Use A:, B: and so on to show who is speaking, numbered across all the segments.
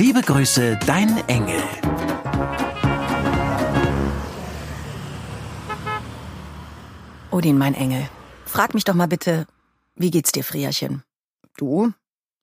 A: Liebe Grüße, dein Engel.
B: Odin, mein Engel, frag mich doch mal bitte, wie geht's dir, Frierchen? Du?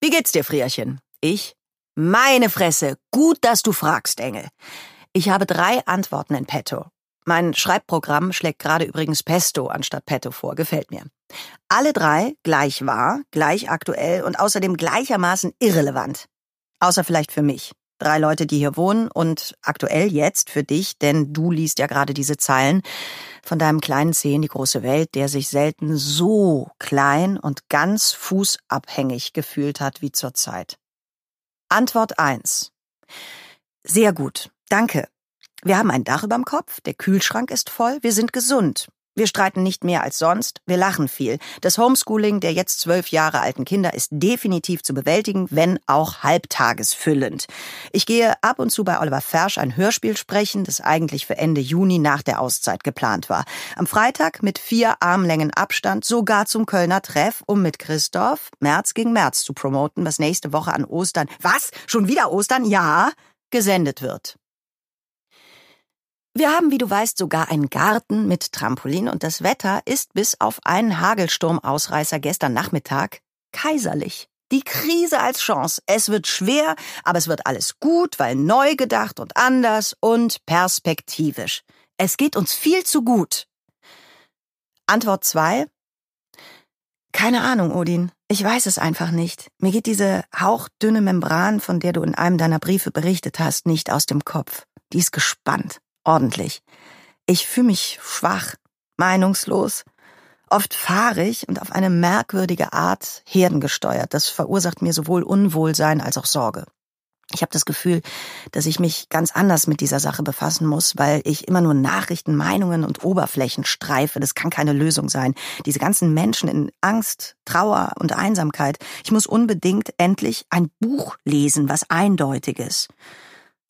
B: Wie geht's dir, Frierchen? Ich? Meine Fresse, gut, dass du fragst, Engel. Ich habe drei Antworten in petto. Mein Schreibprogramm schlägt gerade übrigens Pesto anstatt Petto vor, gefällt mir. Alle drei gleich wahr, gleich aktuell und außerdem gleichermaßen irrelevant. Außer vielleicht für mich. Drei Leute, die hier wohnen und aktuell jetzt für dich, denn du liest ja gerade diese Zeilen von deinem kleinen Zeh in die große Welt, der sich selten so klein und ganz fußabhängig gefühlt hat wie zurzeit. Antwort eins: Sehr gut. Danke. Wir haben ein Dach überm Kopf, der Kühlschrank ist voll, wir sind gesund. Wir streiten nicht mehr als sonst, wir lachen viel. Das Homeschooling der jetzt zwölf Jahre alten Kinder ist definitiv zu bewältigen, wenn auch halbtagesfüllend. Ich gehe ab und zu bei Oliver Fersch ein Hörspiel sprechen, das eigentlich für Ende Juni nach der Auszeit geplant war. Am Freitag mit vier Armlängen Abstand sogar zum Kölner Treff, um mit Christoph März gegen März zu promoten, was nächste Woche an Ostern, was? Schon wieder Ostern? Ja, gesendet wird. Wir haben, wie du weißt, sogar einen Garten mit Trampolin und das Wetter ist bis auf einen Hagelsturmausreißer gestern Nachmittag kaiserlich. Die Krise als Chance. Es wird schwer, aber es wird alles gut, weil neu gedacht und anders und perspektivisch. Es geht uns viel zu gut. Antwort zwei: Keine Ahnung, Odin. Ich weiß es einfach nicht. Mir geht diese hauchdünne Membran, von der du in einem deiner Briefe berichtet hast, nicht aus dem Kopf. Die ist gespannt ordentlich. Ich fühle mich schwach, meinungslos, oft fahrig und auf eine merkwürdige Art herdengesteuert. Das verursacht mir sowohl Unwohlsein als auch Sorge. Ich habe das Gefühl, dass ich mich ganz anders mit dieser Sache befassen muss, weil ich immer nur Nachrichten, Meinungen und Oberflächen streife. Das kann keine Lösung sein. Diese ganzen Menschen in Angst, Trauer und Einsamkeit. Ich muss unbedingt endlich ein Buch lesen, was eindeutiges.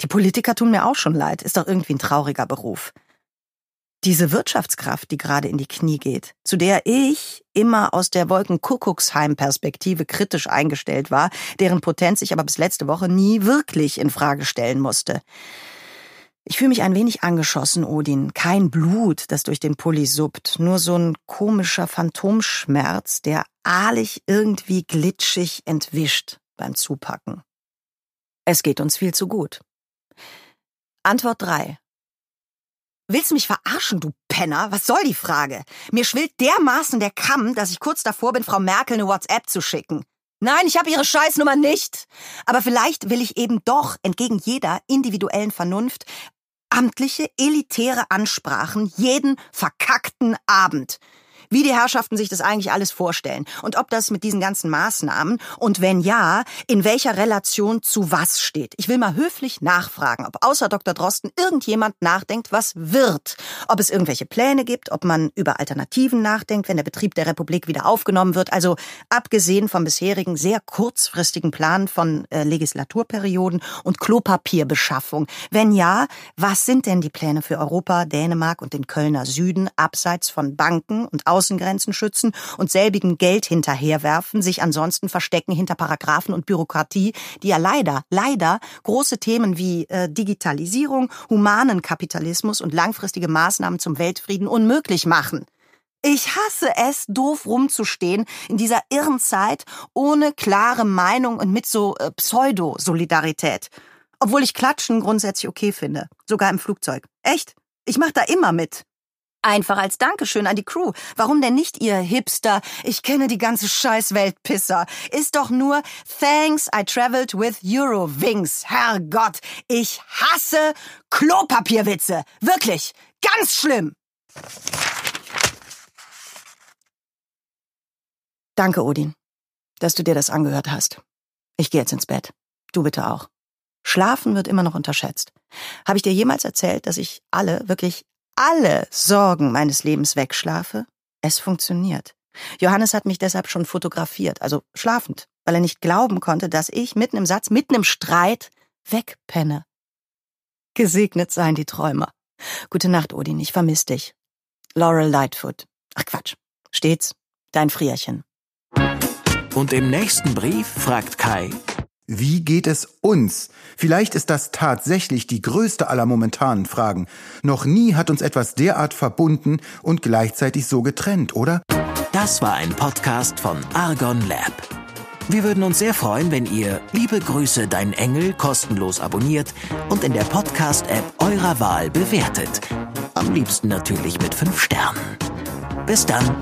B: Die Politiker tun mir auch schon leid, ist doch irgendwie ein trauriger Beruf. Diese Wirtschaftskraft, die gerade in die Knie geht, zu der ich immer aus der Wolkenkuckucksheim-Perspektive kritisch eingestellt war, deren Potenz ich aber bis letzte Woche nie wirklich in Frage stellen musste. Ich fühle mich ein wenig angeschossen, Odin. Kein Blut, das durch den Pulli suppt, nur so ein komischer Phantomschmerz, der ahlig irgendwie glitschig entwischt beim Zupacken. Es geht uns viel zu gut. Antwort 3. Willst du mich verarschen, du Penner? Was soll die Frage? Mir schwillt dermaßen der Kamm, dass ich kurz davor bin, Frau Merkel eine WhatsApp zu schicken. Nein, ich habe ihre Scheißnummer nicht. Aber vielleicht will ich eben doch, entgegen jeder individuellen Vernunft, amtliche, elitäre Ansprachen jeden verkackten Abend wie die Herrschaften sich das eigentlich alles vorstellen und ob das mit diesen ganzen Maßnahmen und wenn ja, in welcher Relation zu was steht. Ich will mal höflich nachfragen, ob außer Dr. Drosten irgendjemand nachdenkt, was wird, ob es irgendwelche Pläne gibt, ob man über Alternativen nachdenkt, wenn der Betrieb der Republik wieder aufgenommen wird, also abgesehen vom bisherigen sehr kurzfristigen Plan von äh, Legislaturperioden und Klopapierbeschaffung. Wenn ja, was sind denn die Pläne für Europa, Dänemark und den Kölner Süden abseits von Banken und Außengrenzen schützen und selbigen Geld hinterherwerfen, sich ansonsten verstecken hinter Paragraphen und Bürokratie, die ja leider, leider große Themen wie äh, Digitalisierung, humanen Kapitalismus und langfristige Maßnahmen zum Weltfrieden unmöglich machen. Ich hasse es, doof rumzustehen in dieser irren Zeit ohne klare Meinung und mit so äh, Pseudo-Solidarität. Obwohl ich Klatschen grundsätzlich okay finde. Sogar im Flugzeug. Echt? Ich mach da immer mit. Einfach als Dankeschön an die Crew. Warum denn nicht, ihr Hipster? Ich kenne die ganze Scheißweltpisser. Ist doch nur Thanks I traveled with Eurowings. Herrgott, ich hasse Klopapierwitze. Wirklich. Ganz schlimm. Danke, Odin, dass du dir das angehört hast. Ich gehe jetzt ins Bett. Du bitte auch. Schlafen wird immer noch unterschätzt. Habe ich dir jemals erzählt, dass ich alle, wirklich alle Sorgen meines Lebens wegschlafe? Es funktioniert. Johannes hat mich deshalb schon fotografiert, also schlafend, weil er nicht glauben konnte, dass ich mitten im Satz, mitten im Streit wegpenne. Gesegnet seien die Träumer. Gute Nacht, Odin, ich vermiss dich. Laurel Lightfoot. Ach Quatsch. Stets dein Frierchen.
A: Und im nächsten Brief fragt Kai,
C: wie geht es uns? Vielleicht ist das tatsächlich die größte aller momentanen Fragen. Noch nie hat uns etwas derart verbunden und gleichzeitig so getrennt, oder?
A: Das war ein Podcast von Argon Lab. Wir würden uns sehr freuen, wenn ihr Liebe Grüße, dein Engel kostenlos abonniert und in der Podcast-App eurer Wahl bewertet. Am liebsten natürlich mit fünf Sternen. Bis dann.